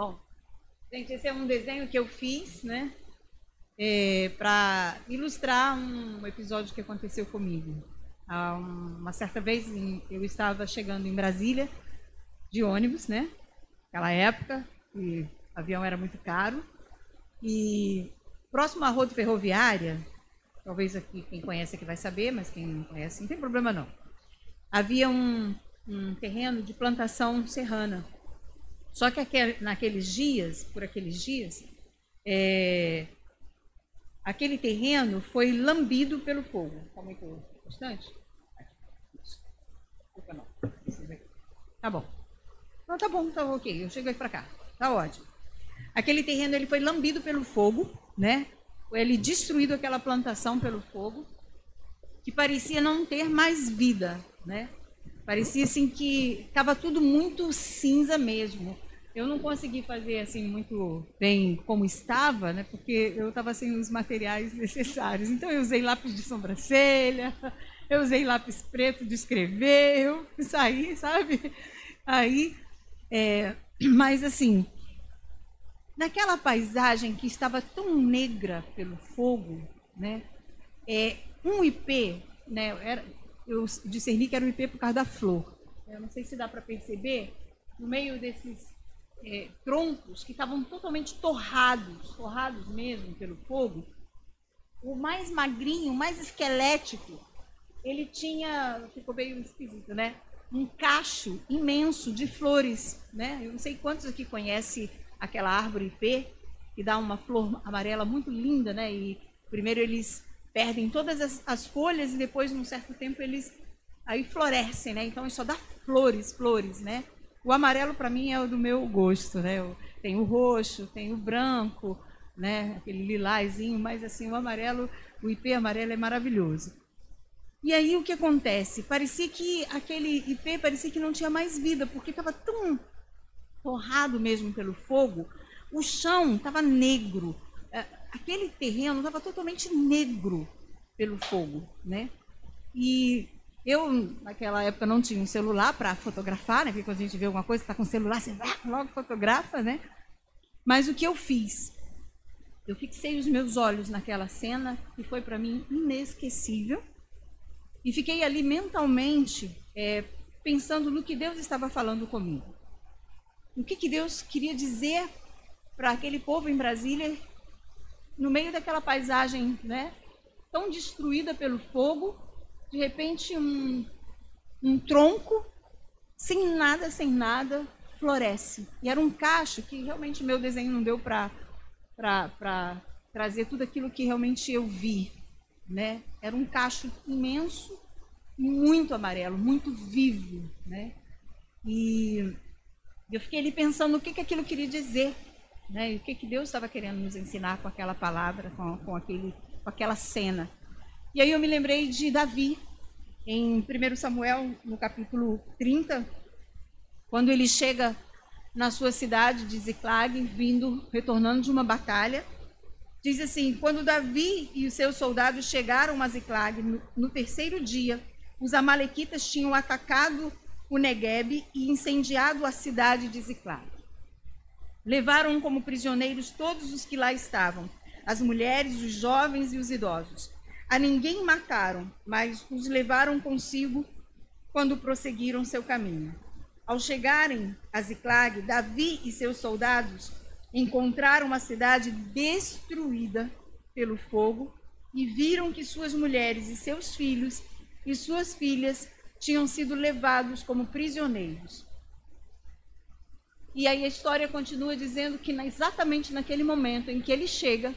Bom, gente, esse é um desenho que eu fiz, né? É, para ilustrar um episódio que aconteceu comigo. Há uma certa vez eu estava chegando em Brasília de ônibus, né? Aquela época, e o avião era muito caro. E próximo à roda ferroviária, talvez aqui quem conhece aqui vai saber, mas quem não conhece não tem problema não. Havia um, um terreno de plantação serrana só que aquele, naqueles dias, por aqueles dias, é, aquele terreno foi lambido pelo fogo. Está muito distante? Tá bom. Não, tá bom, tá ok. Eu chego aqui para cá. Tá ótimo. Aquele terreno ele foi lambido pelo fogo, né? Ele destruído aquela plantação pelo fogo, que parecia não ter mais vida, né? Parecia assim que estava tudo muito cinza mesmo. Eu não consegui fazer assim muito bem como estava, né? Porque eu estava sem os materiais necessários. Então eu usei lápis de sobrancelha, eu usei lápis preto de escrever, eu saí, sabe? Aí, é, mas assim, naquela paisagem que estava tão negra pelo fogo, né? É, um IP, né? Era, eu discerni que era um IP por causa da flor. Eu não sei se dá para perceber, no meio desses é, troncos que estavam totalmente torrados, torrados mesmo pelo fogo. O mais magrinho, o mais esquelético, ele tinha, ficou meio esquisito, né? Um cacho imenso de flores, né? Eu não sei quantos aqui conhecem aquela árvore ipê, que dá uma flor amarela muito linda, né? E primeiro eles perdem todas as, as folhas e depois, num certo tempo, eles aí florescem, né? Então, só dá flores, flores, né? O amarelo para mim é o do meu gosto, né? Tem o roxo, tem o branco, né? Aquele lilazinho, mas assim o amarelo, o IP amarelo é maravilhoso. E aí o que acontece? Parecia que aquele IP parecia que não tinha mais vida, porque estava tão torrado mesmo pelo fogo. O chão estava negro, aquele terreno estava totalmente negro pelo fogo, né? E eu, naquela época, não tinha um celular para fotografar, né? Porque quando a gente vê alguma coisa, está com o celular, você logo fotografa, né? Mas o que eu fiz? Eu fixei os meus olhos naquela cena, que foi para mim inesquecível, e fiquei ali mentalmente é, pensando no que Deus estava falando comigo. O que, que Deus queria dizer para aquele povo em Brasília, no meio daquela paisagem né, tão destruída pelo fogo, de repente um, um tronco, sem nada, sem nada, floresce. E era um cacho que realmente meu desenho não deu para trazer tudo aquilo que realmente eu vi. Né? Era um cacho imenso, muito amarelo, muito vivo. Né? E eu fiquei ali pensando o que, que aquilo queria dizer. Né? E o que, que Deus estava querendo nos ensinar com aquela palavra, com, com, aquele, com aquela cena. E aí eu me lembrei de Davi, em 1 Samuel, no capítulo 30, quando ele chega na sua cidade de Ziclag, vindo, retornando de uma batalha. Diz assim: Quando Davi e os seus soldados chegaram a Ziclag no, no terceiro dia, os amalequitas tinham atacado o Negueb e incendiado a cidade de Ziclag. Levaram como prisioneiros todos os que lá estavam, as mulheres, os jovens e os idosos. A ninguém mataram, mas os levaram consigo quando prosseguiram seu caminho. Ao chegarem a Ziclag, Davi e seus soldados encontraram a cidade destruída pelo fogo e viram que suas mulheres e seus filhos e suas filhas tinham sido levados como prisioneiros. E aí a história continua dizendo que exatamente naquele momento em que ele chega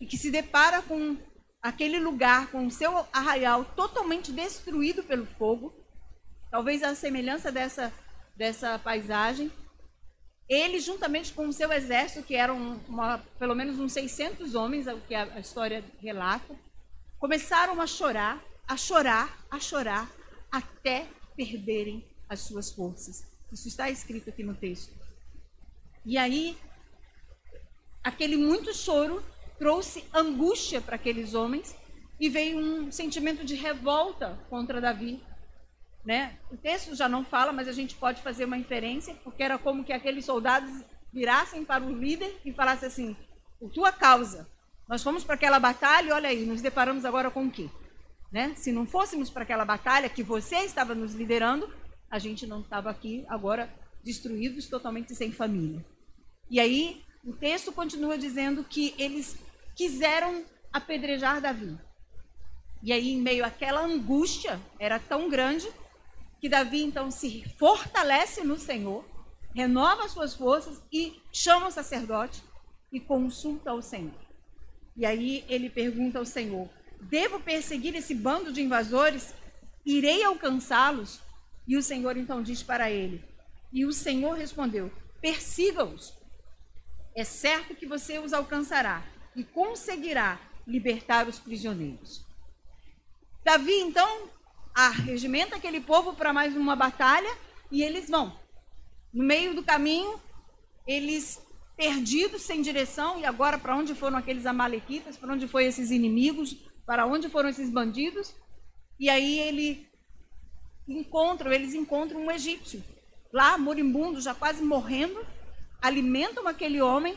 e que se depara com aquele lugar com o seu arraial totalmente destruído pelo fogo, talvez a semelhança dessa, dessa paisagem. Ele, juntamente com o seu exército, que eram uma, pelo menos uns 600 homens, é o que a, história relata, começaram a chorar, a chorar, a chorar, até perderem as suas forças. Isso está escrito aqui no texto. E aí, aquele muito choro trouxe angústia para aqueles homens e veio um sentimento de revolta contra Davi. Né? O texto já não fala, mas a gente pode fazer uma inferência, porque era como que aqueles soldados virassem para o líder e falassem assim: por tua causa, nós fomos para aquela batalha e olha aí, nos deparamos agora com o quê? Né? Se não fôssemos para aquela batalha que você estava nos liderando, a gente não estava aqui agora destruídos, totalmente sem família. E aí o texto continua dizendo que eles quiseram apedrejar Davi. E aí, em meio àquela angústia, era tão grande, que Davi então se fortalece no Senhor, renova suas forças e chama o sacerdote e consulta o Senhor. E aí ele pergunta ao Senhor: Devo perseguir esse bando de invasores? Irei alcançá-los? E o Senhor então diz para ele: E o Senhor respondeu: Persiga-os. É certo que você os alcançará e conseguirá libertar os prisioneiros. Davi então arregimenta aquele povo para mais uma batalha e eles vão. No meio do caminho, eles perdidos, sem direção, e agora para onde foram aqueles amalequitas, para onde foram esses inimigos, para onde foram esses bandidos? E aí ele encontram, eles encontram um egípcio, lá moribundo, já quase morrendo, alimentam aquele homem,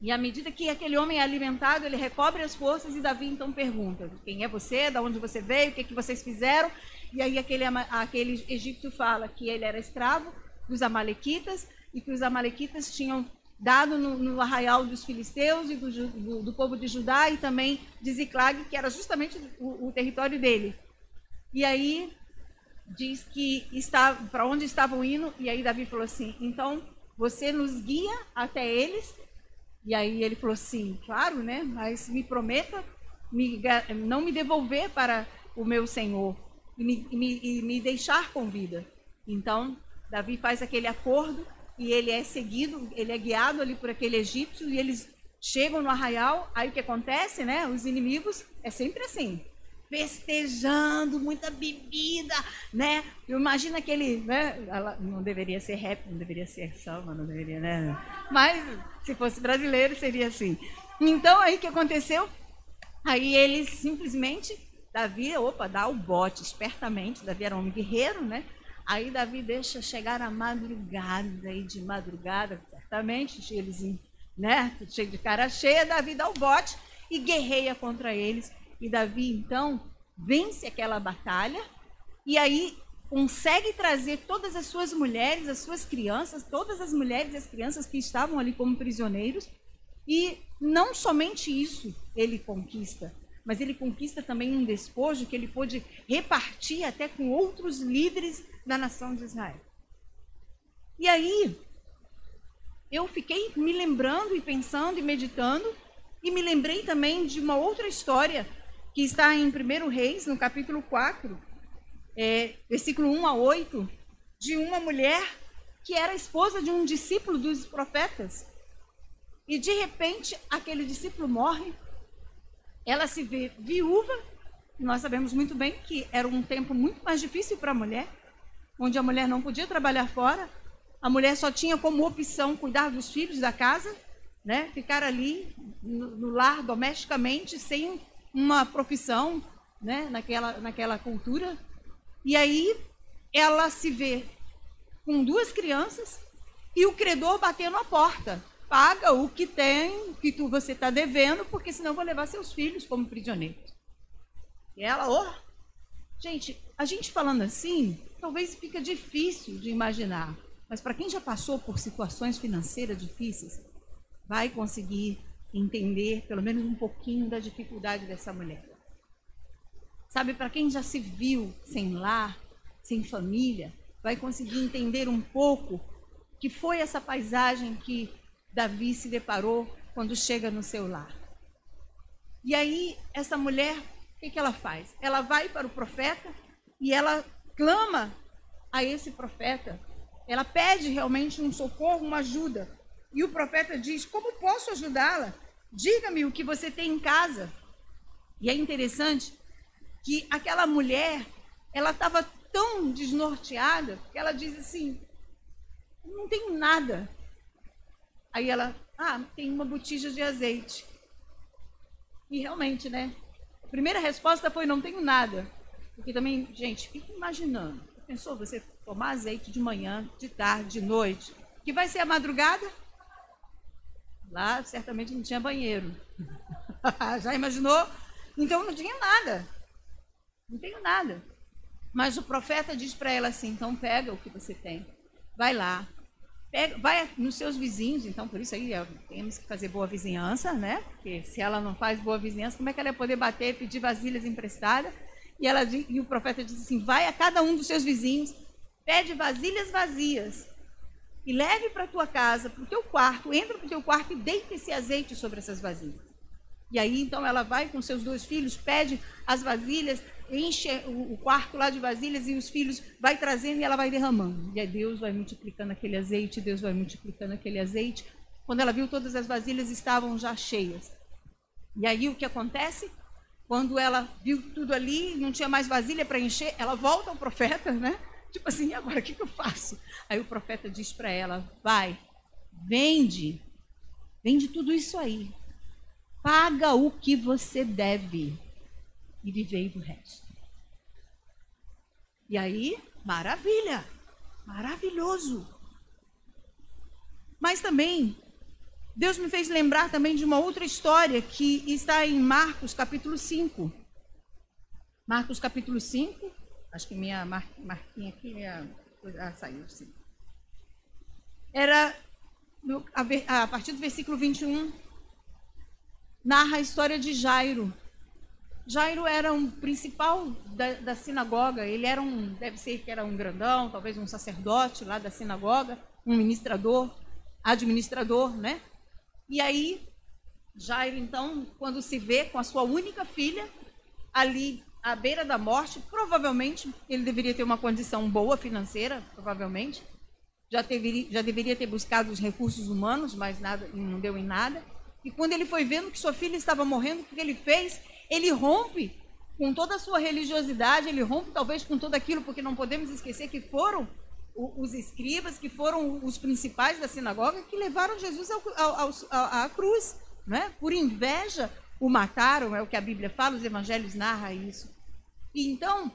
e à medida que aquele homem é alimentado, ele recobre as forças, e Davi então pergunta: quem é você, de onde você veio, o que, é que vocês fizeram? E aí aquele, aquele egípcio fala que ele era escravo dos amalequitas, e que os amalequitas tinham dado no, no arraial dos filisteus e do, do, do, povo de Judá, e também de Ziclag, que era justamente o, o território dele. E aí diz que para onde estavam indo, e aí Davi falou assim: então você nos guia até eles. E aí ele falou assim: claro, né? Mas me prometa me, não me devolver para o meu senhor e me, me, e me deixar com vida. Então Davi faz aquele acordo e ele é seguido, ele é guiado ali por aquele egípcio e eles chegam no arraial. Aí o que acontece, né? Os inimigos é sempre assim festejando, muita bebida, né? Eu imagino aquele, né? Não deveria ser rap, não deveria ser samba, não deveria, né? Mas se fosse brasileiro seria assim. Então aí que aconteceu? Aí eles simplesmente, Davi, opa, dá o bote espertamente, Davi era um guerreiro, né? Aí Davi deixa chegar a madrugada, e de madrugada, certamente, eles, né, cheio de cara cheia, Davi dá o bote e guerreia contra eles e Davi, então, vence aquela batalha e aí consegue trazer todas as suas mulheres, as suas crianças, todas as mulheres e as crianças que estavam ali como prisioneiros. E não somente isso ele conquista, mas ele conquista também um despojo que ele pôde repartir até com outros líderes da nação de Israel. E aí, eu fiquei me lembrando e pensando e meditando, e me lembrei também de uma outra história que está em 1 Reis, no capítulo 4, é, versículo 1 a 8, de uma mulher que era esposa de um discípulo dos profetas. E de repente, aquele discípulo morre, ela se vê viúva, nós sabemos muito bem que era um tempo muito mais difícil para a mulher, onde a mulher não podia trabalhar fora, a mulher só tinha como opção cuidar dos filhos da casa, né? ficar ali no, no lar domesticamente, sem uma profissão né, naquela, naquela cultura. E aí ela se vê com duas crianças e o credor batendo a porta. Paga o que tem, o que tu, você está devendo, porque senão vou levar seus filhos como prisioneiros. E ela, oh, gente, a gente falando assim, talvez fica difícil de imaginar, mas para quem já passou por situações financeiras difíceis, vai conseguir entender pelo menos um pouquinho da dificuldade dessa mulher. Sabe, para quem já se viu sem lar, sem família, vai conseguir entender um pouco que foi essa paisagem que Davi se deparou quando chega no seu lar. E aí, essa mulher, o que, que ela faz? Ela vai para o profeta e ela clama a esse profeta. Ela pede realmente um socorro, uma ajuda. E o profeta diz: Como posso ajudá-la? Diga-me o que você tem em casa. E é interessante que aquela mulher, ela estava tão desnorteada que ela diz assim: não tenho nada. Aí ela, ah, tem uma botija de azeite. E realmente, né? A primeira resposta foi: não tenho nada. Porque também, gente, fica imaginando. Pensou você tomar azeite de manhã, de tarde, de noite, que vai ser a madrugada? Lá certamente não tinha banheiro. Já imaginou? Então não tinha nada. Não tenho nada. Mas o profeta diz para ela assim: então pega o que você tem, vai lá, pega, vai nos seus vizinhos. Então por isso aí temos que fazer boa vizinhança, né? Porque se ela não faz boa vizinhança, como é que ela ia poder bater, pedir vasilhas emprestadas? E, ela, e o profeta diz assim: vai a cada um dos seus vizinhos, pede vasilhas vazias e leve para tua casa, para o teu quarto, entra para o teu quarto e deita esse azeite sobre essas vasilhas. E aí, então, ela vai com seus dois filhos, pede as vasilhas, enche o quarto lá de vasilhas e os filhos vai trazendo e ela vai derramando. E aí Deus vai multiplicando aquele azeite, Deus vai multiplicando aquele azeite. Quando ela viu, todas as vasilhas estavam já cheias. E aí, o que acontece? Quando ela viu tudo ali, não tinha mais vasilha para encher, ela volta ao profeta, né? Tipo assim, agora o que, que eu faço? Aí o profeta diz para ela: vai, vende, vende tudo isso aí, paga o que você deve e vivei do resto. E aí, maravilha, maravilhoso. Mas também, Deus me fez lembrar também de uma outra história que está em Marcos capítulo 5. Marcos capítulo 5, acho que minha mar, marquinha aqui, minha, ah, saiu sim. Era, no, a, a partir do versículo 21, narra a história de Jairo. Jairo era um principal da, da, sinagoga, ele era um, deve ser que era um grandão, talvez um sacerdote lá da sinagoga, um ministrador, administrador, né? E aí, Jairo, então, quando se vê com a sua única filha, ali à beira da morte, provavelmente ele deveria ter uma condição boa financeira, provavelmente, já, deveria, já deveria ter buscado os recursos humanos, mas nada, não deu em nada. E quando ele foi vendo que sua filha estava morrendo, o que ele fez? Ele rompe com toda a sua religiosidade, ele rompe talvez com tudo aquilo, porque não podemos esquecer que foram os escribas, que foram os principais da sinagoga, que levaram Jesus ao, ao, ao, à cruz. Né? Por inveja o mataram, é o que a Bíblia fala, os evangelhos narram isso. E então,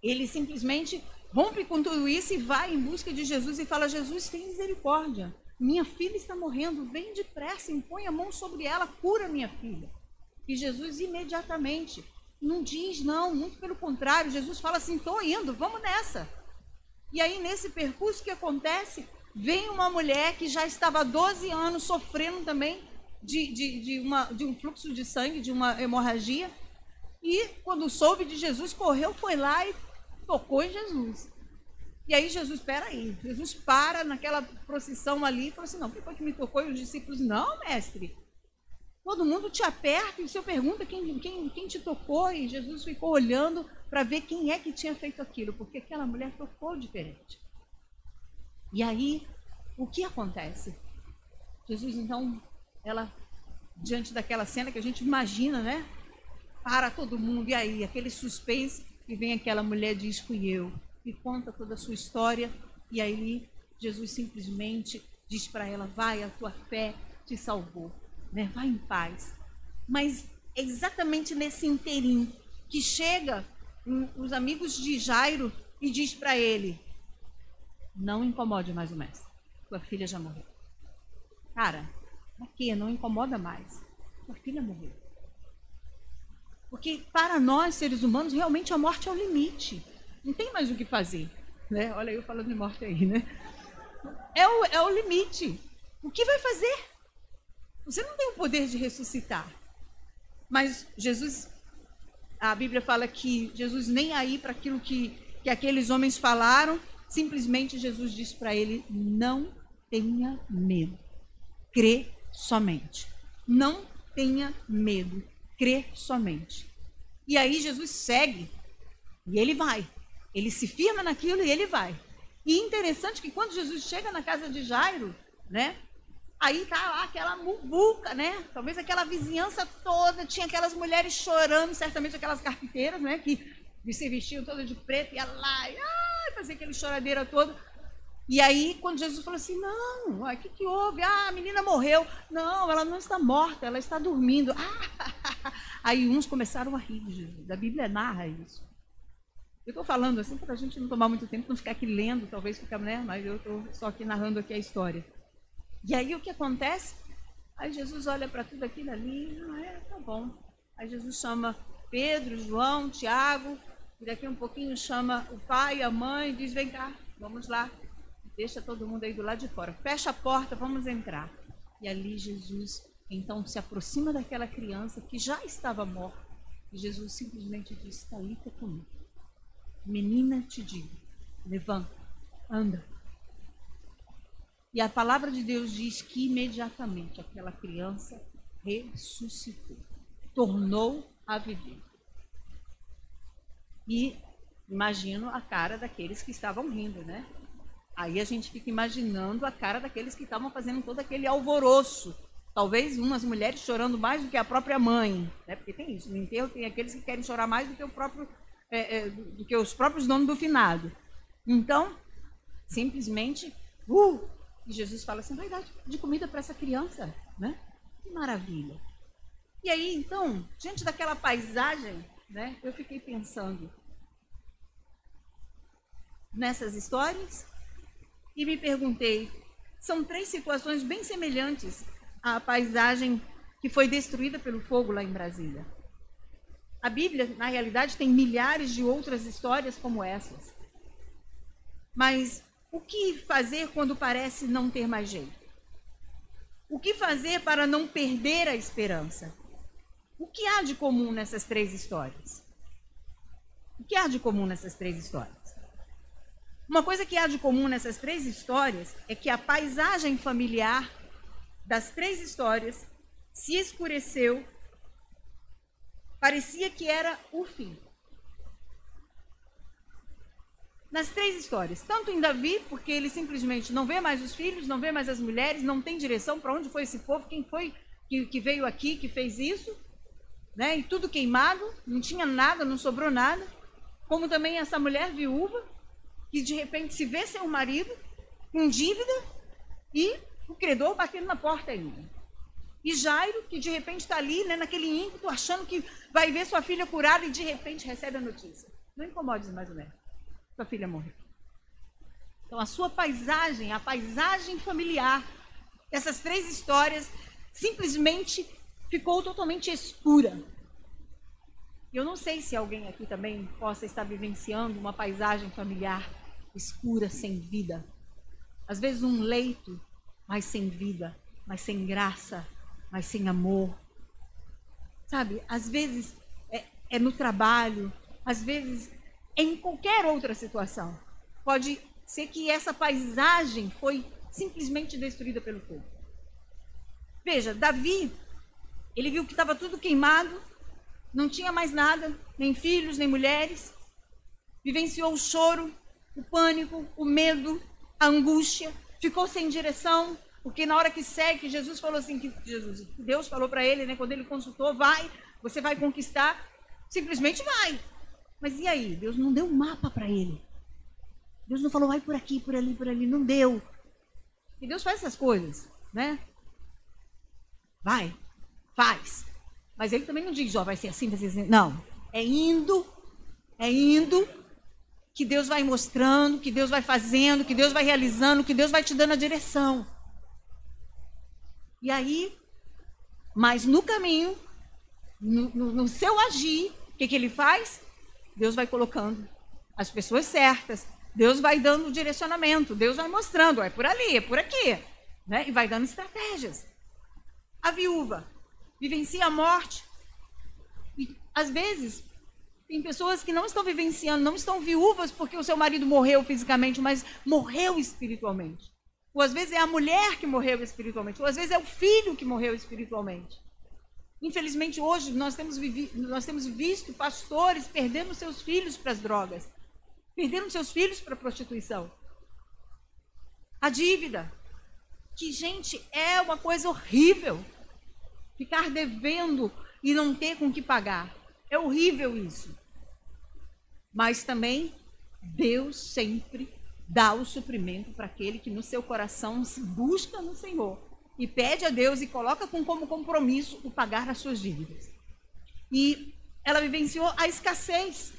ele simplesmente rompe com tudo isso e vai em busca de Jesus e fala: Jesus, tem misericórdia. Minha filha está morrendo, vem depressa, impõe a mão sobre ela, cura minha filha. E Jesus imediatamente não diz não, muito pelo contrário, Jesus fala assim: estou indo, vamos nessa. E aí, nesse percurso que acontece, vem uma mulher que já estava há 12 anos sofrendo também de, de, de, uma, de um fluxo de sangue, de uma hemorragia. E quando soube de Jesus, correu, foi lá e tocou em Jesus. E aí Jesus, espera aí, Jesus para naquela procissão ali e falou assim, não, quem foi que me tocou? E os discípulos, não, mestre, todo mundo te aperta e o senhor pergunta quem, quem, quem te tocou e Jesus ficou olhando para ver quem é que tinha feito aquilo, porque aquela mulher tocou diferente. E aí, o que acontece? Jesus, então, ela, diante daquela cena que a gente imagina, né? Para todo mundo, e aí, aquele suspense, e vem aquela mulher diz: Fui eu e conta toda a sua história. E aí Jesus simplesmente diz para ela: Vai, a tua fé te salvou, né? vai em paz. Mas é exatamente nesse inteirinho que chega os amigos de Jairo e diz para ele: Não incomode mais o mestre, tua filha já morreu. Cara, aqui não incomoda mais, tua filha morreu. Porque para nós, seres humanos, realmente a morte é o limite. Não tem mais o que fazer. Né? Olha eu falando de morte aí, né? É o, é o limite. O que vai fazer? Você não tem o poder de ressuscitar. Mas Jesus, a Bíblia fala que Jesus nem aí para aquilo que, que aqueles homens falaram, simplesmente Jesus disse para ele: não tenha medo, crê somente. Não tenha medo, crê somente. E aí Jesus segue e ele vai. Ele se firma naquilo e ele vai. E interessante que quando Jesus chega na casa de Jairo, né? Aí tá lá aquela muvuca, né? Talvez aquela vizinhança toda, tinha aquelas mulheres chorando, certamente aquelas carpinteiras, né? Que se vestiam todas de preto, ia lá, e ai, fazia aquele choradeira todo. E aí, quando Jesus falou assim, não, o que, que houve? Ah, a menina morreu. Não, ela não está morta, ela está dormindo. Ah, aí uns começaram a rir de Jesus. A Bíblia narra isso. Eu estou falando assim para a gente não tomar muito tempo, não ficar aqui lendo, talvez ficar, né? Mas eu estou só aqui narrando aqui a história. E aí o que acontece? Aí Jesus olha para tudo aquilo ali, ah, é, tá bom. Aí Jesus chama Pedro, João, Tiago, e daqui um pouquinho chama o pai, a mãe, e diz: vem cá, vamos lá. Deixa todo mundo aí do lado de fora. Fecha a porta, vamos entrar. E ali Jesus então se aproxima daquela criança que já estava morta. E Jesus simplesmente diz: Talita comigo. Menina, te digo, levanta, anda. E a palavra de Deus diz que imediatamente aquela criança ressuscitou, tornou a viver. E imagino a cara daqueles que estavam rindo, né? Aí a gente fica imaginando a cara daqueles que estavam fazendo todo aquele alvoroço. Talvez umas mulheres chorando mais do que a própria mãe, né? Porque tem isso. No enterro tem aqueles que querem chorar mais do que o próprio, é, é, do que os próprios donos do finado. Então, simplesmente, uh, e Jesus fala assim, vai dar de comida para essa criança, né? Que maravilha. E aí, então, diante daquela paisagem, né? Eu fiquei pensando nessas histórias e me perguntei: são três situações bem semelhantes à paisagem que foi destruída pelo fogo lá em Brasília. A Bíblia, na realidade, tem milhares de outras histórias como essas. Mas o que fazer quando parece não ter mais jeito? O que fazer para não perder a esperança? O que há de comum nessas três histórias? O que há de comum nessas três histórias? Uma coisa que há de comum nessas três histórias é que a paisagem familiar das três histórias se escureceu, parecia que era o fim. Nas três histórias, tanto em Davi, porque ele simplesmente não vê mais os filhos, não vê mais as mulheres, não tem direção para onde foi esse povo, quem foi que, que veio aqui, que fez isso, né? E tudo queimado, não tinha nada, não sobrou nada. Como também essa mulher viúva, que de repente se vê sem marido, com dívida, e o credor batendo na porta ainda. E Jairo, que de repente está ali, né, naquele ímpeto, achando que vai ver sua filha curada e de repente recebe a notícia. Não incomodes mais ou menos. Sua filha morreu. Então a sua paisagem, a paisagem familiar, essas três histórias, simplesmente ficou totalmente escura. Eu não sei se alguém aqui também possa estar vivenciando uma paisagem familiar escura, sem vida. Às vezes um leito, mas sem vida, mas sem graça, mas sem amor. Sabe? Às vezes é, é no trabalho, às vezes é em qualquer outra situação. Pode ser que essa paisagem foi simplesmente destruída pelo fogo. Veja, Davi, ele viu que estava tudo queimado, não tinha mais nada, nem filhos, nem mulheres. Vivenciou o choro, o pânico, o medo, a angústia. Ficou sem direção, porque na hora que segue, Jesus falou assim, que Jesus, Deus falou para ele, né, quando ele consultou, vai, você vai conquistar, simplesmente vai. Mas e aí? Deus não deu um mapa para ele. Deus não falou, vai por aqui, por ali, por ali, não deu. E Deus faz essas coisas, né? Vai, faz. Mas ele também não diz, ó, vai ser assim, vai ser assim. Não. É indo, é indo, que Deus vai mostrando, que Deus vai fazendo, que Deus vai realizando, que Deus vai te dando a direção. E aí, mas no caminho, no, no, no seu agir, o que, que ele faz? Deus vai colocando as pessoas certas, Deus vai dando direcionamento, Deus vai mostrando, é por ali, é por aqui, né? E vai dando estratégias. A viúva, vivencia a morte. E, às vezes, tem pessoas que não estão vivenciando, não estão viúvas porque o seu marido morreu fisicamente, mas morreu espiritualmente. Ou às vezes é a mulher que morreu espiritualmente, ou às vezes é o filho que morreu espiritualmente. Infelizmente, hoje nós temos, nós temos visto pastores perdendo seus filhos para as drogas, perdendo seus filhos para a prostituição. A dívida, que, gente, é uma coisa horrível. Ficar devendo e não ter com que pagar. É horrível isso. Mas também Deus sempre dá o suprimento para aquele que no seu coração se busca no Senhor e pede a Deus e coloca com como compromisso o pagar as suas dívidas. E ela vivenciou a escassez,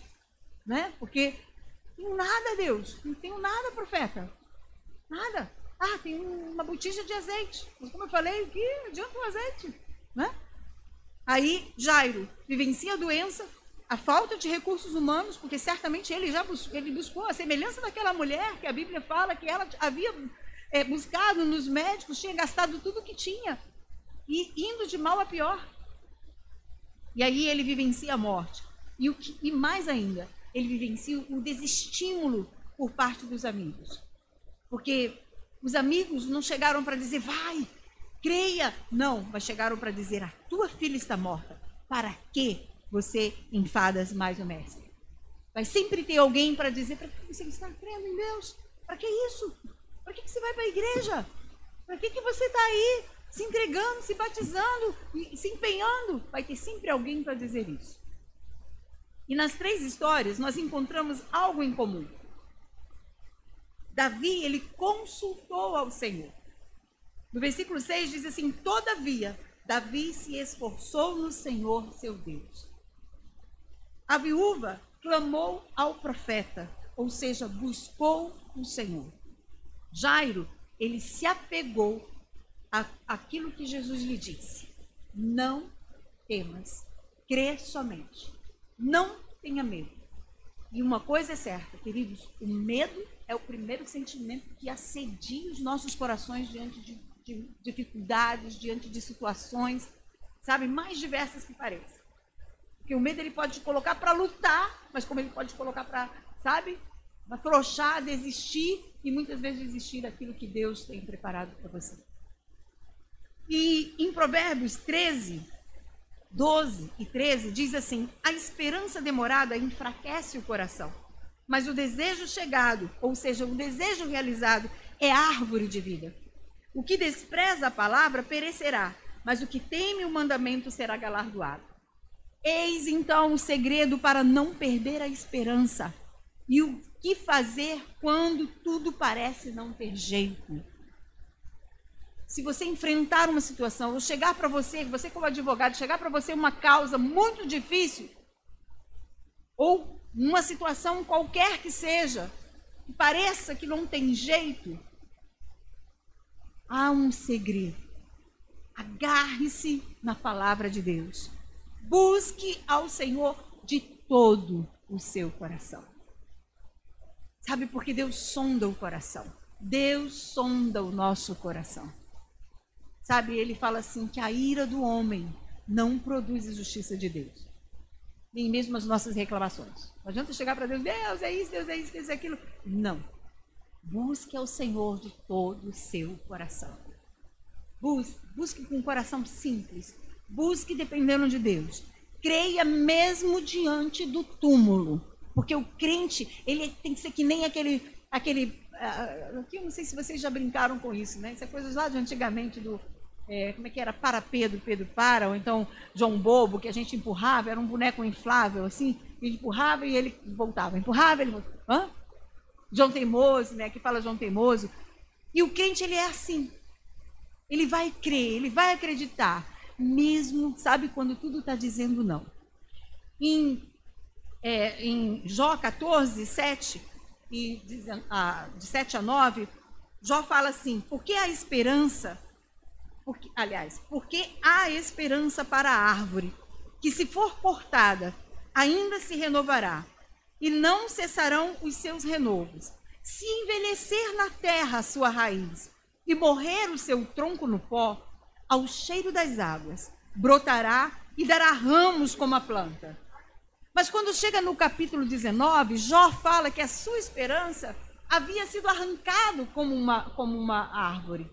né? Porque tenho nada, Deus, não tenho nada, profeta. Nada. Ah, tem uma botija de azeite. Mas como eu falei, que adianta o azeite? Né? Aí Jairo vivencia a doença, a falta de recursos humanos, porque certamente ele já buscou, ele buscou a semelhança daquela mulher que a Bíblia fala que ela havia é, buscado nos médicos, tinha gastado tudo que tinha e indo de mal a pior. E aí ele vivencia a morte. E, o que, e mais ainda, ele vivencia o desestímulo por parte dos amigos. Porque os amigos não chegaram para dizer, vai, creia. Não, mas chegaram para dizer, a tua filha está morta. Para que você enfadas mais o mestre? Vai sempre ter alguém para dizer, para que você está crendo em Deus? Para que isso? Para que, você vai para a igreja? Para que, que você está aí se entregando, se batizando, se empenhando? Vai ter sempre alguém para dizer isso. E nas três histórias nós encontramos algo em comum. Davi, ele consultou ao Senhor. No versículo 6 diz assim: Todavia, Davi se esforçou no Senhor, seu Deus. A viúva clamou ao profeta, ou seja, buscou o Senhor. Jairo, ele se apegou àquilo que Jesus lhe disse. Não temas, crê somente. Não tenha medo. E uma coisa é certa, queridos, o medo é o primeiro sentimento que assedia os nossos corações diante de, de dificuldades, diante de situações, sabe, mais diversas que pareçam. Porque o medo ele pode te colocar para lutar, mas como ele pode te colocar para, sabe, afrouxar, desistir e muitas vezes desistir daquilo que Deus tem preparado para você. E em Provérbios 13, 12 e 13 diz assim: A esperança demorada enfraquece o coração mas o desejo chegado, ou seja, o desejo realizado, é árvore de vida. O que despreza a palavra perecerá, mas o que teme o mandamento será galardoado. Eis então o segredo para não perder a esperança. E o que fazer quando tudo parece não ter jeito? Se você enfrentar uma situação, ou chegar para você, você como advogado, chegar para você uma causa muito difícil, ou numa situação qualquer que seja, que pareça que não tem jeito, há um segredo. Agarre-se na palavra de Deus. Busque ao Senhor de todo o seu coração. Sabe por que Deus sonda o coração? Deus sonda o nosso coração. Sabe, ele fala assim que a ira do homem não produz a justiça de Deus nem mesmo as nossas reclamações. Não adianta chegar para Deus, Deus é isso, Deus é isso, Deus é aquilo. Não. Busque ao Senhor de todo o seu coração. Busque, busque com um coração simples. Busque dependendo de Deus. Creia mesmo diante do túmulo. Porque o crente, ele tem que ser que nem aquele. aquele uh, eu não sei se vocês já brincaram com isso, né? Isso é coisas lá de antigamente do é, como é que era? Para Pedro, Pedro para, ou então João Bobo, que a gente empurrava, era um boneco inflável, assim, e empurrava e ele voltava, empurrava, ele voltava. Hã? João Teimoso, né? Que fala João Teimoso. E o crente, ele é assim. Ele vai crer, ele vai acreditar, mesmo, sabe, quando tudo está dizendo não. Em, é, em Jó 14, 7, e de, de 7 a 9, Jó fala assim: porque a esperança porque, aliás, porque há esperança para a árvore, que se for cortada, ainda se renovará, e não cessarão os seus renovos. Se envelhecer na terra a sua raiz, e morrer o seu tronco no pó, ao cheiro das águas, brotará e dará ramos como a planta. Mas quando chega no capítulo 19, Jó fala que a sua esperança havia sido arrancado como uma, como uma árvore.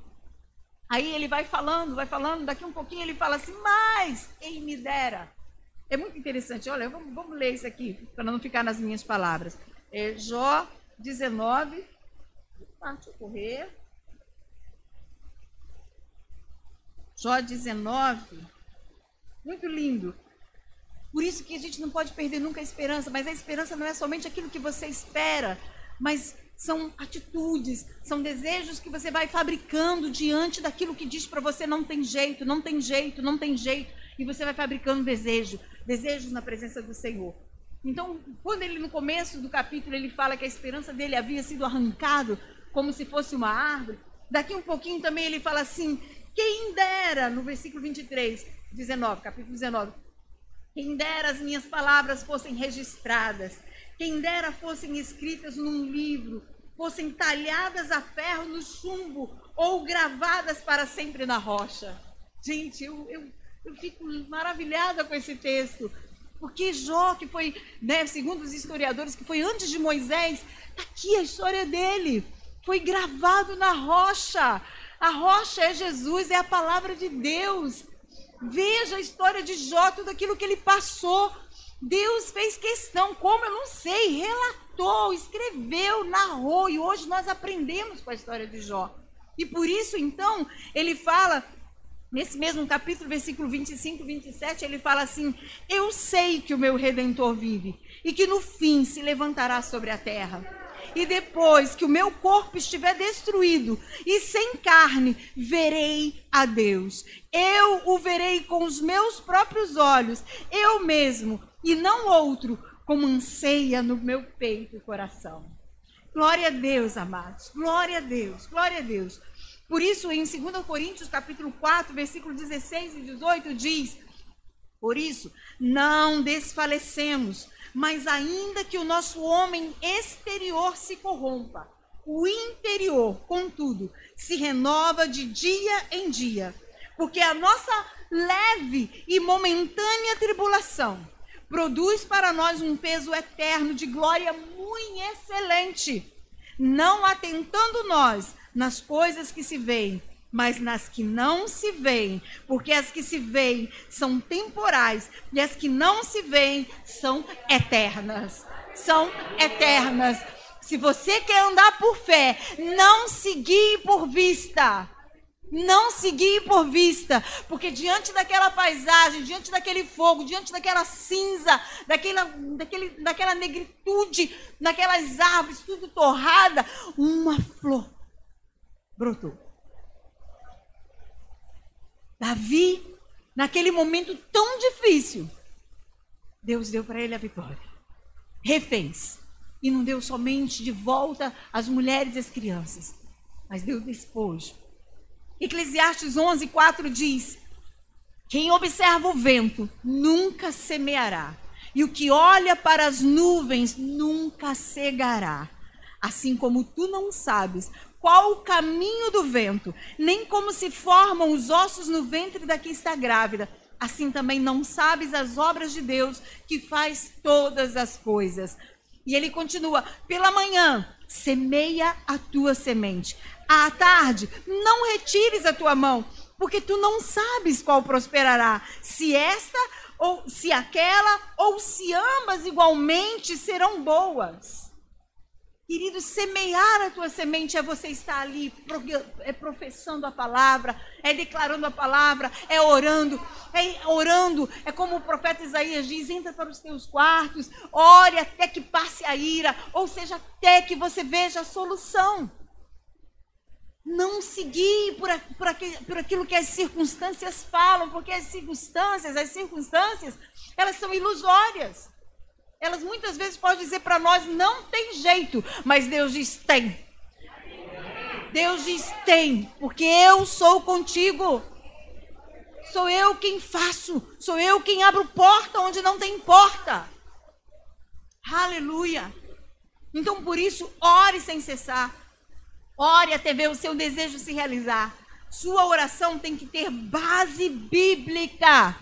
Aí ele vai falando, vai falando, daqui um pouquinho ele fala assim, mas quem me dera. É muito interessante, olha, vamos, vamos ler isso aqui, para não ficar nas minhas palavras. É Jó 19, parte correr. Jó 19, muito lindo. Por isso que a gente não pode perder nunca a esperança, mas a esperança não é somente aquilo que você espera, mas são atitudes, são desejos que você vai fabricando diante daquilo que diz para você não tem jeito, não tem jeito, não tem jeito, e você vai fabricando desejo, desejos na presença do Senhor. Então, quando ele no começo do capítulo ele fala que a esperança dele havia sido arrancado como se fosse uma árvore, Daqui um pouquinho também ele fala assim: quem dera, no versículo 23, 19, capítulo 19, quem dera as minhas palavras fossem registradas, quem dera fossem escritas num livro, fossem talhadas a ferro no chumbo ou gravadas para sempre na rocha. Gente, eu, eu, eu fico maravilhada com esse texto. Porque Jó, que foi, né, segundo os historiadores, que foi antes de Moisés, está aqui a história dele. Foi gravado na rocha. A rocha é Jesus, é a palavra de Deus. Veja a história de Jó, tudo aquilo que ele passou. Deus fez questão, como eu não sei, relatou, escreveu, narrou, e hoje nós aprendemos com a história de Jó. E por isso, então, ele fala, nesse mesmo capítulo, versículo 25, 27, ele fala assim: Eu sei que o meu redentor vive e que no fim se levantará sobre a terra. E depois que o meu corpo estiver destruído e sem carne, verei a Deus. Eu o verei com os meus próprios olhos, eu mesmo, e não outro, como anseia no meu peito e coração. Glória a Deus, amados. Glória a Deus. Glória a Deus. Por isso, em 2 Coríntios, capítulo 4, versículo 16 e 18, diz: Por isso, não desfalecemos, mas ainda que o nosso homem exterior se corrompa, o interior, contudo, se renova de dia em dia, porque a nossa leve e momentânea tribulação produz para nós um peso eterno de glória muito excelente, não atentando nós nas coisas que se veem, mas nas que não se veem, porque as que se veem são temporais e as que não se veem são eternas. São eternas. Se você quer andar por fé, não seguir por vista. Não seguir por vista, porque diante daquela paisagem, diante daquele fogo, diante daquela cinza, daquela, daquele, daquela negritude, daquelas árvores, tudo torrada, uma flor brotou. Davi, naquele momento tão difícil, Deus deu para ele a vitória. Refez. E não deu somente de volta as mulheres e as crianças, mas deu despojo Eclesiastes 11, 4 diz: Quem observa o vento nunca semeará, e o que olha para as nuvens nunca cegará. Assim como tu não sabes qual o caminho do vento, nem como se formam os ossos no ventre da que está grávida, assim também não sabes as obras de Deus que faz todas as coisas. E ele continua: pela manhã semeia a tua semente, à tarde, não retires a tua mão, porque tu não sabes qual prosperará, se esta ou se aquela, ou se ambas igualmente serão boas. Querido, semear a tua semente é você estar ali é professando a palavra, é declarando a palavra, é orando, é orando, é como o profeta Isaías diz: entra para os teus quartos, ore até que passe a ira, ou seja, até que você veja a solução. Não seguir por, por, por aquilo que as circunstâncias falam, porque as circunstâncias, as circunstâncias, elas são ilusórias. Elas muitas vezes podem dizer para nós, não tem jeito, mas Deus diz, tem. Deus diz, tem, porque eu sou contigo. Sou eu quem faço, sou eu quem abro porta onde não tem porta. Aleluia. Então, por isso, ore sem cessar. Ore até ver o seu desejo se realizar. Sua oração tem que ter base bíblica.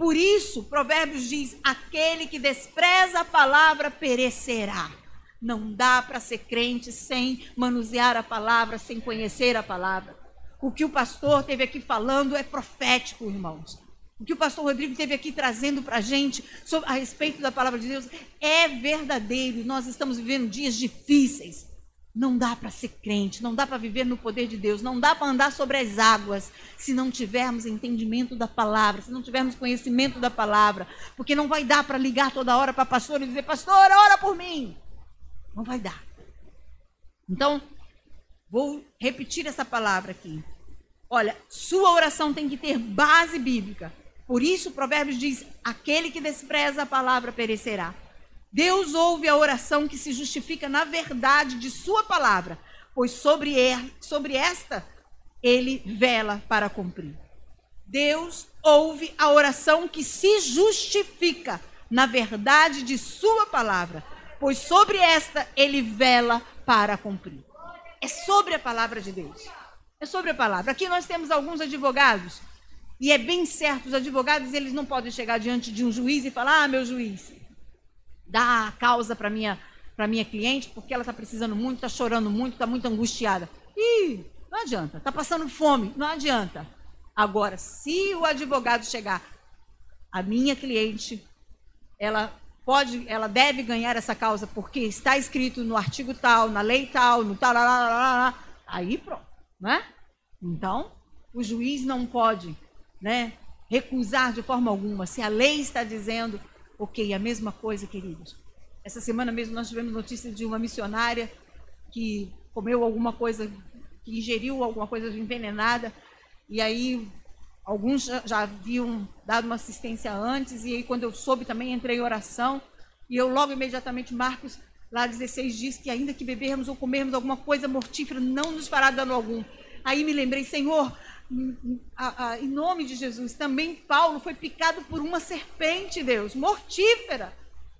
Por isso, Provérbios diz: aquele que despreza a palavra perecerá. Não dá para ser crente sem manusear a palavra, sem conhecer a palavra. O que o pastor teve aqui falando é profético, irmãos. O que o pastor Rodrigo teve aqui trazendo para a gente a respeito da palavra de Deus é verdadeiro. Nós estamos vivendo dias difíceis. Não dá para ser crente, não dá para viver no poder de Deus, não dá para andar sobre as águas se não tivermos entendimento da palavra, se não tivermos conhecimento da palavra, porque não vai dar para ligar toda hora para pastor e dizer: "Pastor, ora por mim". Não vai dar. Então, vou repetir essa palavra aqui. Olha, sua oração tem que ter base bíblica. Por isso, Provérbios diz: aquele que despreza a palavra perecerá. Deus ouve a oração que se justifica na verdade de Sua palavra, pois sobre, sobre esta ele vela para cumprir. Deus ouve a oração que se justifica na verdade de Sua palavra, pois sobre esta ele vela para cumprir. É sobre a palavra de Deus. É sobre a palavra. Aqui nós temos alguns advogados, e é bem certo, os advogados eles não podem chegar diante de um juiz e falar: "Ah, meu juiz, dá a causa para minha para minha cliente, porque ela está precisando muito, está chorando muito, está muito angustiada". Ih, não adianta. Está passando fome, não adianta. Agora, se o advogado chegar, a minha cliente, ela pode, ela deve ganhar essa causa porque está escrito no artigo tal, na lei tal, no tal, aí pronto, né? Então, o juiz não pode, né, recusar de forma alguma se a lei está dizendo, ok, a mesma coisa, queridos. Essa semana mesmo nós tivemos notícia de uma missionária que comeu alguma coisa, que ingeriu alguma coisa envenenada, e aí alguns já, já haviam dado uma assistência antes, e aí quando eu soube também entrei em oração, e eu logo imediatamente, Marcos, lá 16, diz que ainda que bebermos ou comermos alguma coisa mortífera, não nos fará dano algum. Aí me lembrei, Senhor, em nome de Jesus, também Paulo foi picado por uma serpente, Deus, mortífera,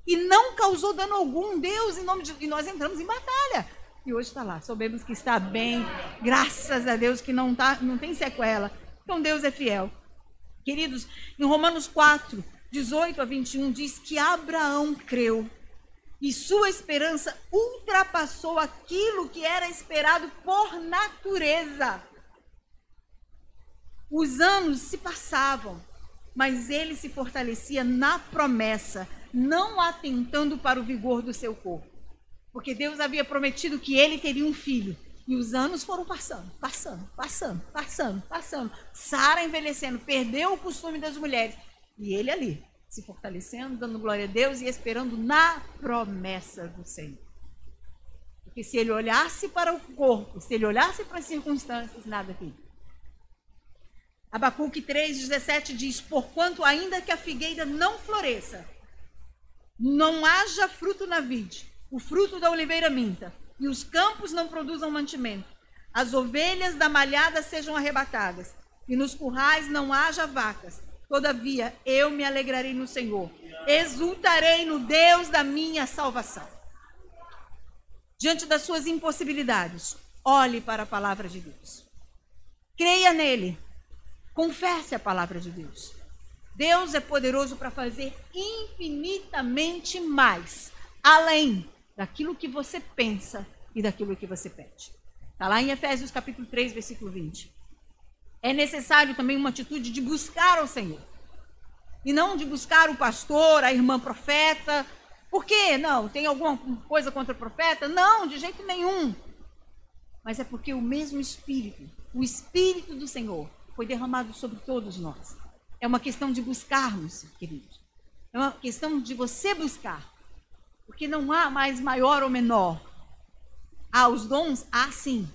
e não causou dano algum, Deus, em nome de e nós entramos em batalha. E hoje está lá, soubemos que está bem, graças a Deus que não, tá, não tem sequela. Então Deus é fiel. Queridos, em Romanos 4, 18 a 21 diz que Abraão creu e sua esperança ultrapassou aquilo que era esperado por natureza. Os anos se passavam, mas ele se fortalecia na promessa, não atentando para o vigor do seu corpo. Porque Deus havia prometido que ele teria um filho. E os anos foram passando, passando, passando, passando, passando. Sara envelhecendo, perdeu o costume das mulheres. E ele ali, se fortalecendo, dando glória a Deus e esperando na promessa do Senhor. Porque se ele olhasse para o corpo, se ele olhasse para as circunstâncias, nada aqui. Abacuque 3,17 diz: Porquanto, ainda que a figueira não floresça, não haja fruto na vide, o fruto da oliveira minta, e os campos não produzam mantimento, as ovelhas da malhada sejam arrebatadas, e nos currais não haja vacas, Todavia, eu me alegrarei no Senhor, exultarei no Deus da minha salvação. Diante das suas impossibilidades, olhe para a palavra de Deus. Creia nele. Confesse a palavra de Deus. Deus é poderoso para fazer infinitamente mais, além daquilo que você pensa e daquilo que você pede. Está lá em Efésios capítulo 3, versículo 20 é necessário também uma atitude de buscar ao Senhor. E não de buscar o pastor, a irmã profeta. Por quê? Não, tem alguma coisa contra o profeta? Não, de jeito nenhum. Mas é porque o mesmo Espírito, o Espírito do Senhor, foi derramado sobre todos nós. É uma questão de buscarmos, queridos. É uma questão de você buscar. Porque não há mais maior ou menor. Há os dons? Há sim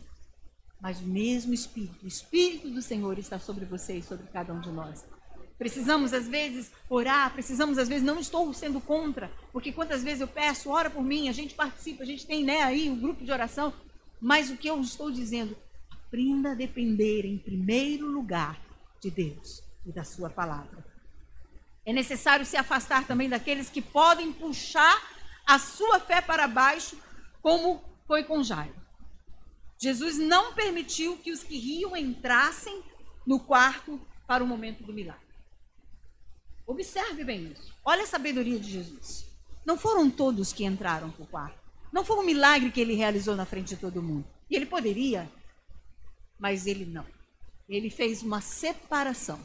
mas o mesmo Espírito, o Espírito do Senhor está sobre você e sobre cada um de nós. Precisamos, às vezes, orar, precisamos, às vezes, não estou sendo contra, porque quantas vezes eu peço, ora por mim, a gente participa, a gente tem né, aí um grupo de oração, mas o que eu estou dizendo, aprenda a depender em primeiro lugar de Deus e da Sua palavra. É necessário se afastar também daqueles que podem puxar a sua fé para baixo, como foi com Jairo. Jesus não permitiu que os que riam entrassem no quarto para o momento do milagre. Observe bem isso. Olha a sabedoria de Jesus. Não foram todos que entraram para o quarto. Não foi um milagre que ele realizou na frente de todo mundo. E ele poderia, mas ele não. Ele fez uma separação.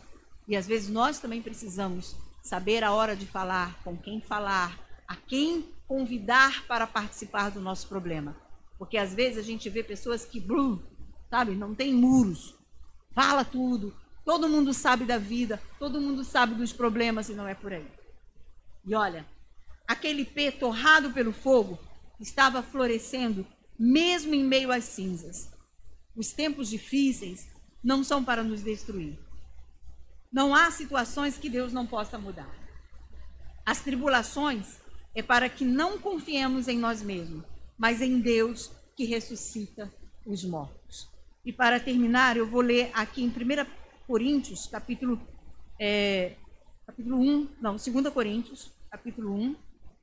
E às vezes nós também precisamos saber a hora de falar, com quem falar, a quem convidar para participar do nosso problema. Porque às vezes a gente vê pessoas que, blum, sabe, não tem muros, fala tudo, todo mundo sabe da vida, todo mundo sabe dos problemas e não é por aí. E olha, aquele pé torrado pelo fogo estava florescendo mesmo em meio às cinzas. Os tempos difíceis não são para nos destruir. Não há situações que Deus não possa mudar. As tribulações é para que não confiemos em nós mesmos, mas em Deus que ressuscita os mortos. E para terminar, eu vou ler aqui em 1 Coríntios, capítulo, é, capítulo 1, não, 2 Coríntios, capítulo 1,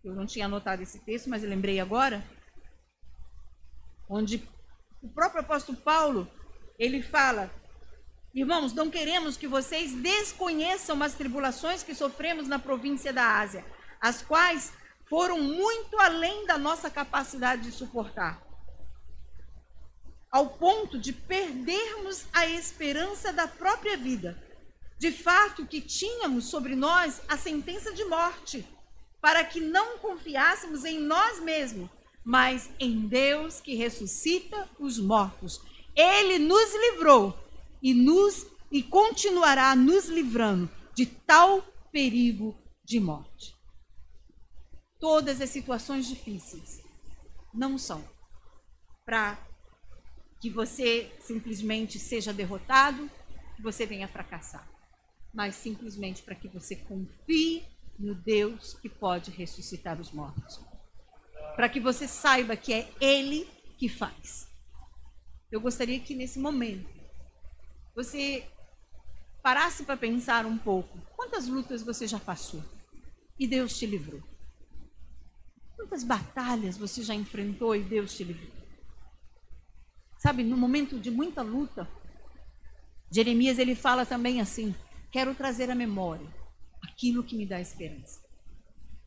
eu não tinha anotado esse texto, mas lembrei agora, onde o próprio apóstolo Paulo, ele fala, irmãos, não queremos que vocês desconheçam as tribulações que sofremos na província da Ásia, as quais foram muito além da nossa capacidade de suportar, ao ponto de perdermos a esperança da própria vida. De fato, que tínhamos sobre nós a sentença de morte, para que não confiássemos em nós mesmos, mas em Deus que ressuscita os mortos. Ele nos livrou e nos e continuará nos livrando de tal perigo de morte. Todas as situações difíceis não são para que você simplesmente seja derrotado, que você venha fracassar, mas simplesmente para que você confie no Deus que pode ressuscitar os mortos para que você saiba que é Ele que faz. Eu gostaria que nesse momento você parasse para pensar um pouco. Quantas lutas você já passou e Deus te livrou? Quantas batalhas você já enfrentou e Deus te livrou? Sabe, no momento de muita luta, Jeremias ele fala também assim: quero trazer à memória aquilo que me dá esperança.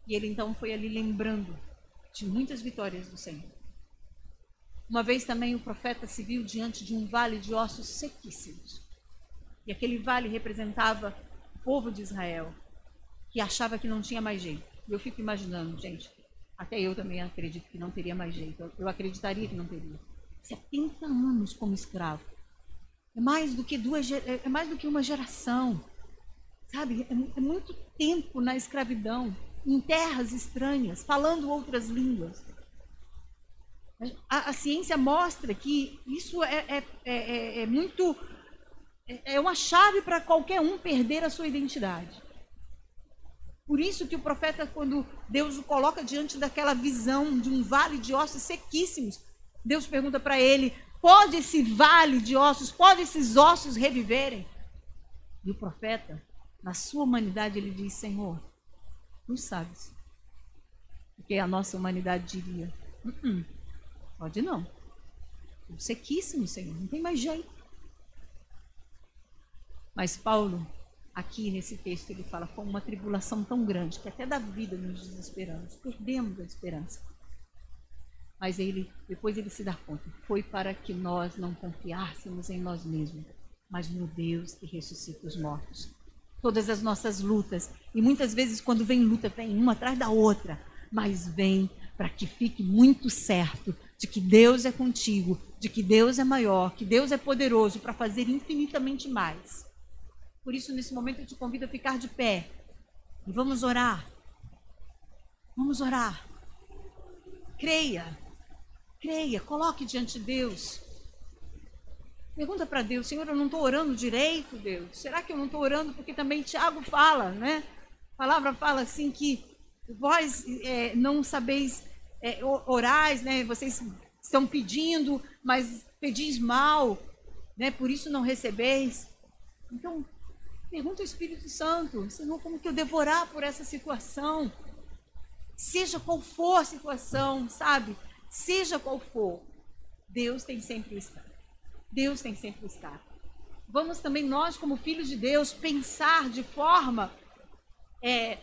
E ele então foi ali lembrando de muitas vitórias do Senhor. Uma vez também o profeta se viu diante de um vale de ossos sequíssimos. E aquele vale representava o povo de Israel, que achava que não tinha mais jeito. E eu fico imaginando, gente, até eu também acredito que não teria mais jeito. Eu acreditaria que não teria. 70 anos como escravo. É mais do que duas é, é mais do que uma geração. Sabe? É, é muito tempo na escravidão em terras estranhas, falando outras línguas. A, a ciência mostra que isso é, é, é, é muito. É, é uma chave para qualquer um perder a sua identidade. Por isso que o profeta, quando Deus o coloca diante daquela visão de um vale de ossos sequíssimos, Deus pergunta para ele: pode esse vale de ossos, pode esses ossos reviverem? E o profeta, na sua humanidade, ele diz: Senhor, não sabes. Porque a nossa humanidade diria: uh -uh, pode não. Sequíssimo, Senhor, não tem mais jeito. Mas Paulo, aqui nesse texto, ele fala: foi uma tribulação tão grande que até da vida nos desesperamos, perdemos a esperança. Mas ele, depois ele se dá conta, foi para que nós não confiássemos em nós mesmos, mas no Deus que ressuscita os mortos todas as nossas lutas. E muitas vezes, quando vem luta, vem uma atrás da outra, mas vem para que fique muito certo de que Deus é contigo, de que Deus é maior, que Deus é poderoso para fazer infinitamente mais. Por isso, nesse momento, eu te convido a ficar de pé e vamos orar. Vamos orar. Creia, creia, coloque diante de Deus Pergunta para Deus, Senhor, eu não estou orando direito, Deus? Será que eu não estou orando? Porque também Tiago fala, né? A palavra fala assim que vós é, não sabeis é, orais, né? Vocês estão pedindo, mas pedis mal, né? Por isso não recebeis. Então, pergunta ao Espírito Santo, Senhor, como que eu devorar por essa situação? Seja qual for a situação, sabe? Seja qual for, Deus tem sempre o. Deus tem sempre o. Vamos também nós, como filhos de Deus, pensar de forma. É,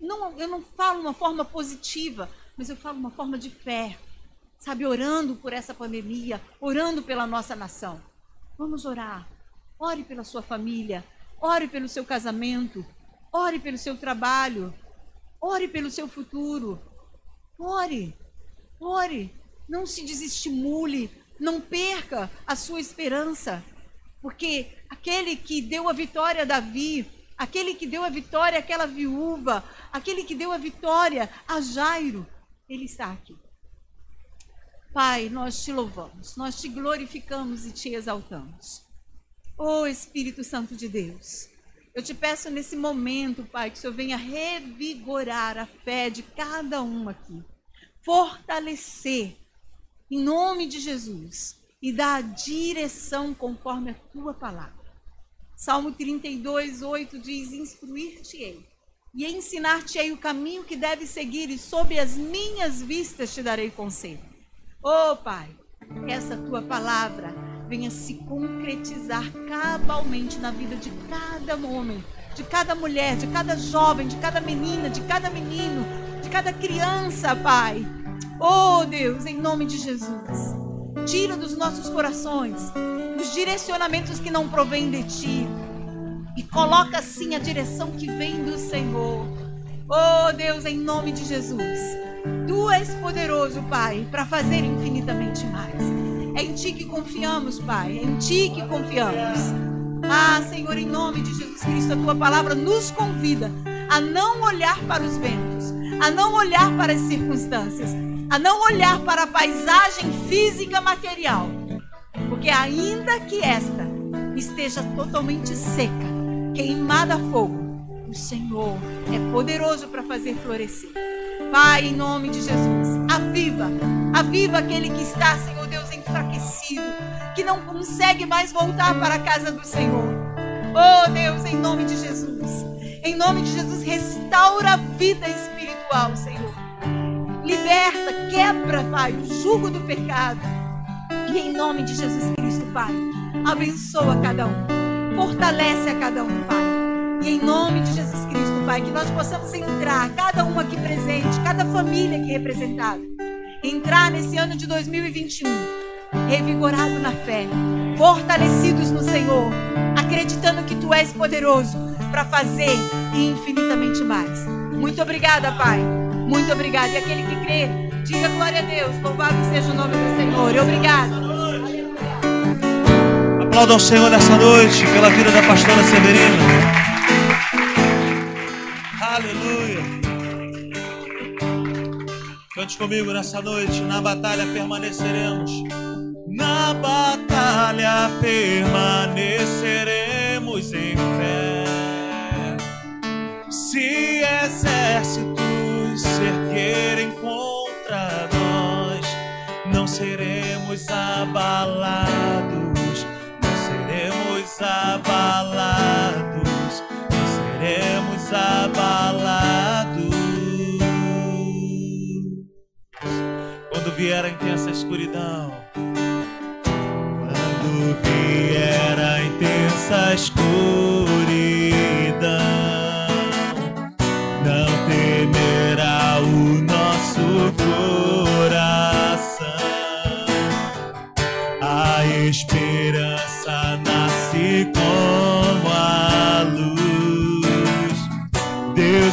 não, eu não falo uma forma positiva, mas eu falo uma forma de fé. Sabe, orando por essa pandemia, orando pela nossa nação. Vamos orar. Ore pela sua família, ore pelo seu casamento, ore pelo seu trabalho, ore pelo seu futuro. Ore, ore. Não se desestimule, não perca a sua esperança, porque aquele que deu a vitória a Davi, aquele que deu a vitória àquela viúva, aquele que deu a vitória a Jairo, ele está aqui. Pai, nós te louvamos, nós te glorificamos e te exaltamos. Oh Espírito Santo de Deus, eu te peço nesse momento, Pai, que o Senhor venha revigorar a fé de cada um aqui, fortalecer em nome de Jesus. e dá a direção conforme a tua palavra. Salmo 32, 8 diz: Instruir-te-ei e ensinar-te-ei o caminho que deves seguir, e sob as minhas vistas te darei conselho. Oh, Pai, essa tua palavra venha se concretizar cabalmente na vida de cada homem, de cada mulher, de cada jovem, de cada menina, de cada menino, de cada criança, Pai. Oh, Deus, em nome de Jesus, tira dos nossos corações os direcionamentos que não provêm de ti e coloca assim a direção que vem do Senhor. Oh Deus, em nome de Jesus, tu és poderoso, Pai, para fazer infinitamente mais. É em ti que confiamos, Pai, é em ti que confiamos. Ah, Senhor, em nome de Jesus Cristo, a tua palavra nos convida a não olhar para os ventos, a não olhar para as circunstâncias, a não olhar para a paisagem física material, porque ainda que esta esteja totalmente seca, queimada a fogo, o Senhor é poderoso para fazer florescer. Pai, em nome de Jesus, aviva, aviva aquele que está, Senhor Deus, enfraquecido, que não consegue mais voltar para a casa do Senhor. Oh Deus, em nome de Jesus, em nome de Jesus, restaura a vida espiritual, Senhor. Liberta, quebra, Pai, o jugo do pecado. E em nome de Jesus Cristo, Pai, abençoa cada um. Fortalece a cada um, Pai. E em nome de Jesus Cristo, Pai, que nós possamos entrar, cada um aqui presente, cada família aqui representada, entrar nesse ano de 2021 revigorado na fé, fortalecidos no Senhor, acreditando que Tu és poderoso para fazer infinitamente mais. Muito obrigada, Pai. Muito obrigada. E aquele que crê, diga glória a Deus. Louvado seja o nome do Senhor. Obrigado. Aplauda ao Senhor nessa noite pela vida da pastora Severina. Aleluia. Cante comigo nessa noite. Na batalha permaneceremos. Na batalha permaneceremos em fé. Se exércitos se erguerem contra nós, não seremos abalados abalados, seremos abalados. Quando vier a intensa escuridão, quando vier a intensa escuridão,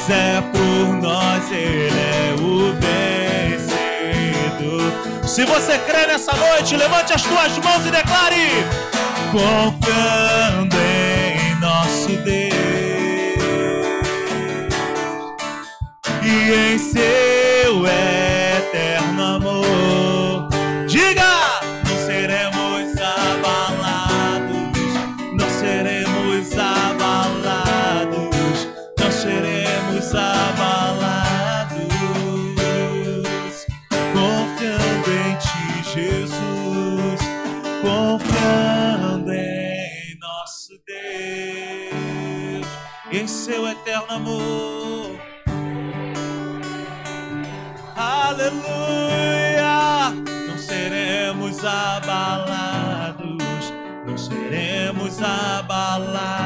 É por nós, Ele é o vencedor. Se você crê nessa noite, levante as tuas mãos e declare: Confiando em nosso Deus e em seu eterno amor. Diga! Seu eterno amor. Aleluia! Não seremos abalados, não seremos abalados,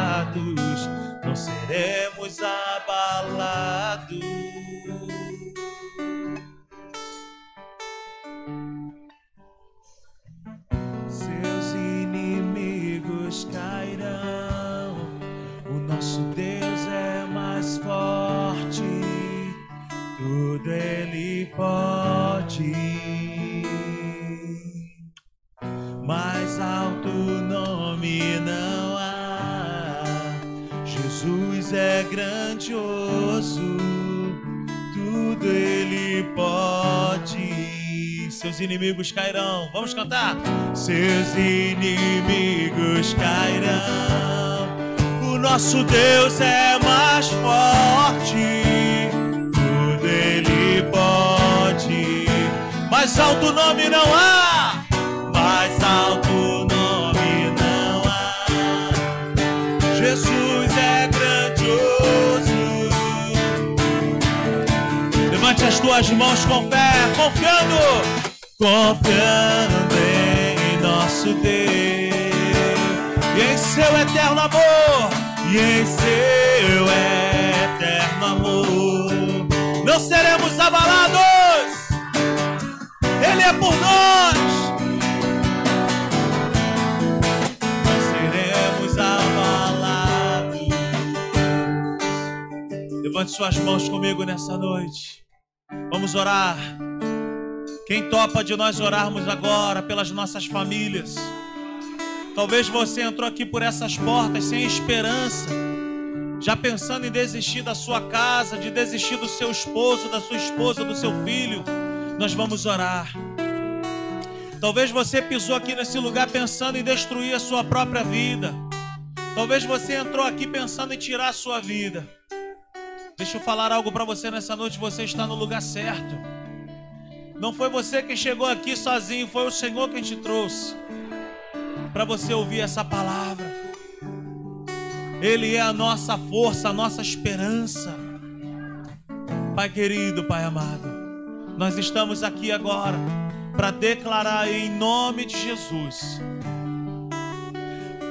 pode. Mais alto nome não há. Jesus é grandioso, tudo Ele pode. Seus inimigos cairão. Vamos cantar. Seus inimigos cairão o nosso Deus é mais forte, mais alto nome não há. Mais alto nome não há. Jesus é grandioso. Levante as tuas mãos com fé, confiando, confiando em nosso Deus e em seu eterno amor e em seu eterno amor. Não seremos abalados. Levante suas mãos comigo nessa noite. Vamos orar. Quem topa de nós orarmos agora pelas nossas famílias? Talvez você entrou aqui por essas portas sem esperança, já pensando em desistir da sua casa, de desistir do seu esposo, da sua esposa, do seu filho. Nós vamos orar. Talvez você pisou aqui nesse lugar pensando em destruir a sua própria vida. Talvez você entrou aqui pensando em tirar a sua vida. Deixa eu falar algo para você nessa noite. Você está no lugar certo. Não foi você que chegou aqui sozinho, foi o Senhor quem te trouxe para você ouvir essa palavra. Ele é a nossa força, a nossa esperança. Pai querido, Pai amado, nós estamos aqui agora para declarar em nome de Jesus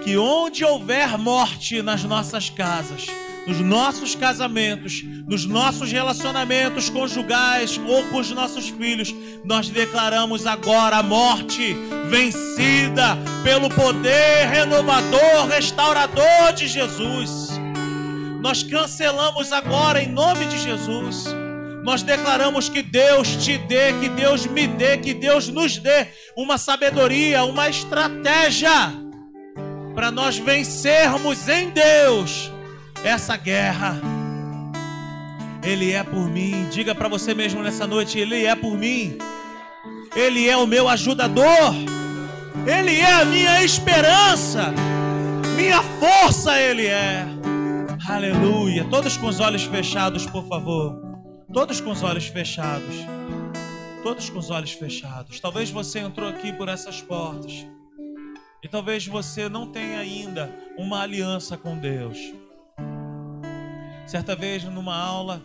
que onde houver morte nas nossas casas, nos nossos casamentos, nos nossos relacionamentos conjugais ou com os nossos filhos, nós declaramos agora a morte vencida pelo poder renovador, restaurador de Jesus. Nós cancelamos agora em nome de Jesus. Nós declaramos que Deus te dê, que Deus me dê, que Deus nos dê uma sabedoria, uma estratégia para nós vencermos em Deus essa guerra. Ele é por mim. Diga para você mesmo nessa noite: Ele é por mim. Ele é o meu ajudador. Ele é a minha esperança. Minha força, Ele é. Aleluia. Todos com os olhos fechados, por favor. Todos com os olhos fechados. Todos com os olhos fechados. Talvez você entrou aqui por essas portas. E talvez você não tenha ainda uma aliança com Deus. Certa vez, numa aula,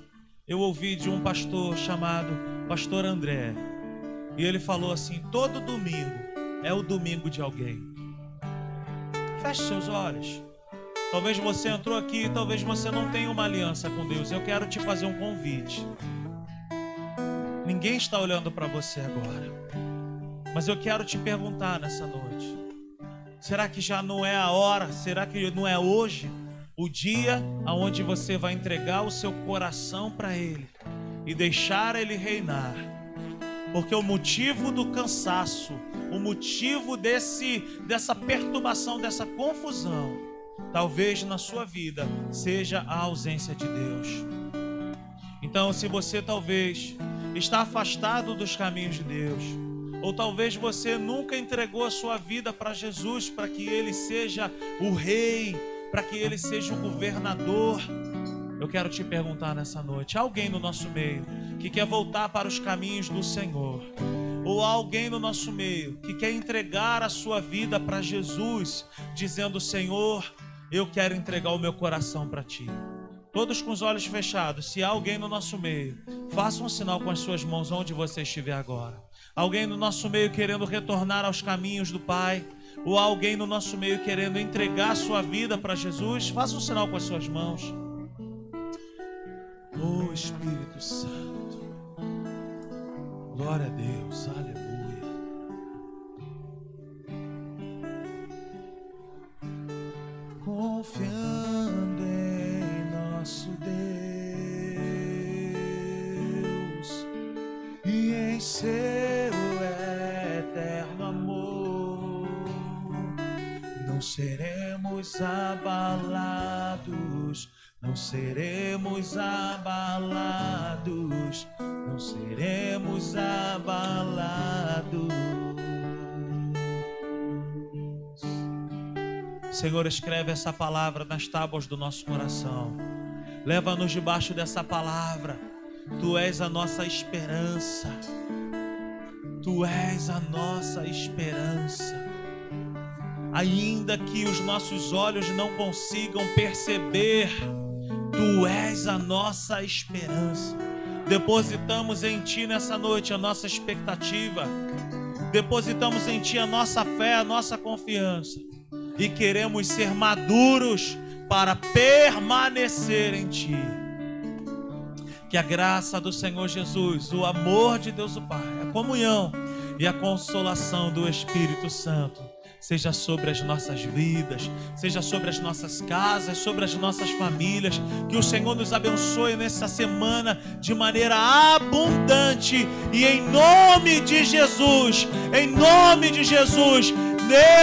eu ouvi de um pastor chamado Pastor André. E ele falou assim: todo domingo é o domingo de alguém. Feche seus olhos. Talvez você entrou aqui, talvez você não tenha uma aliança com Deus. Eu quero te fazer um convite. Ninguém está olhando para você agora. Mas eu quero te perguntar nessa noite: será que já não é a hora? Será que não é hoje? O dia aonde você vai entregar o seu coração para Ele e deixar Ele reinar. Porque o motivo do cansaço, o motivo desse dessa perturbação, dessa confusão, talvez na sua vida seja a ausência de Deus. Então, se você talvez está afastado dos caminhos de Deus, ou talvez você nunca entregou a sua vida para Jesus para que ele seja o rei para que ele seja o governador. Eu quero te perguntar nessa noite: alguém no nosso meio que quer voltar para os caminhos do Senhor? Ou alguém no nosso meio que quer entregar a sua vida para Jesus, dizendo: Senhor, eu quero entregar o meu coração para ti. Todos com os olhos fechados, se há alguém no nosso meio, faça um sinal com as suas mãos onde você estiver agora. Alguém no nosso meio querendo retornar aos caminhos do Pai ou alguém no nosso meio querendo entregar sua vida para Jesus, faça um sinal com as suas mãos. Oh Espírito Santo, glória a Deus, aleluia. Confiando em nosso Deus e em seu seremos abalados, não seremos abalados, não seremos abalados. Senhor, escreve essa palavra nas tábuas do nosso coração. Leva-nos debaixo dessa palavra. Tu és a nossa esperança. Tu és a nossa esperança ainda que os nossos olhos não consigam perceber, Tu és a nossa esperança. depositamos em Ti nessa noite a nossa expectativa, depositamos em Ti a nossa fé, a nossa confiança e queremos ser maduros para permanecer em Ti. Que a graça do Senhor Jesus, o amor de Deus o Pai, a comunhão e a consolação do Espírito Santo seja sobre as nossas vidas, seja sobre as nossas casas, sobre as nossas famílias. Que o Senhor nos abençoe nessa semana de maneira abundante e em nome de Jesus, em nome de Jesus,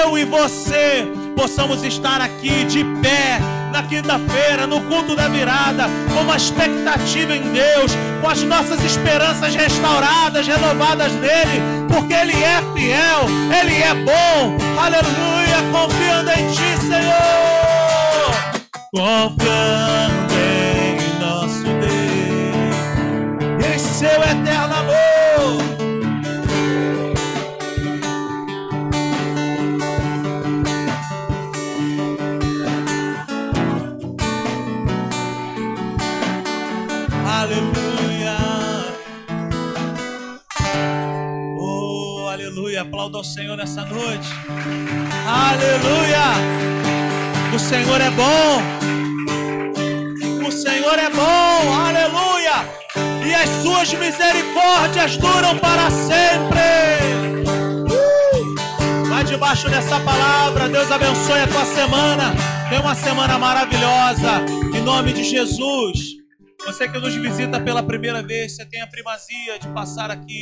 eu e você possamos estar aqui de pé na quinta-feira, no culto da virada, com uma expectativa em Deus, com as nossas esperanças restauradas, renovadas nele, porque Ele é fiel, Ele é bom, aleluia, confiando em Ti, Senhor, confiando em nosso Deus, em Seu eterno amor. Aplauda ao Senhor nessa noite. Aleluia. O Senhor é bom. O Senhor é bom. Aleluia. E as suas misericórdias duram para sempre. Uh! Vai debaixo dessa palavra. Deus abençoe a tua semana. Tenha uma semana maravilhosa. Em nome de Jesus. Você que nos visita pela primeira vez, você tem a primazia de passar aqui.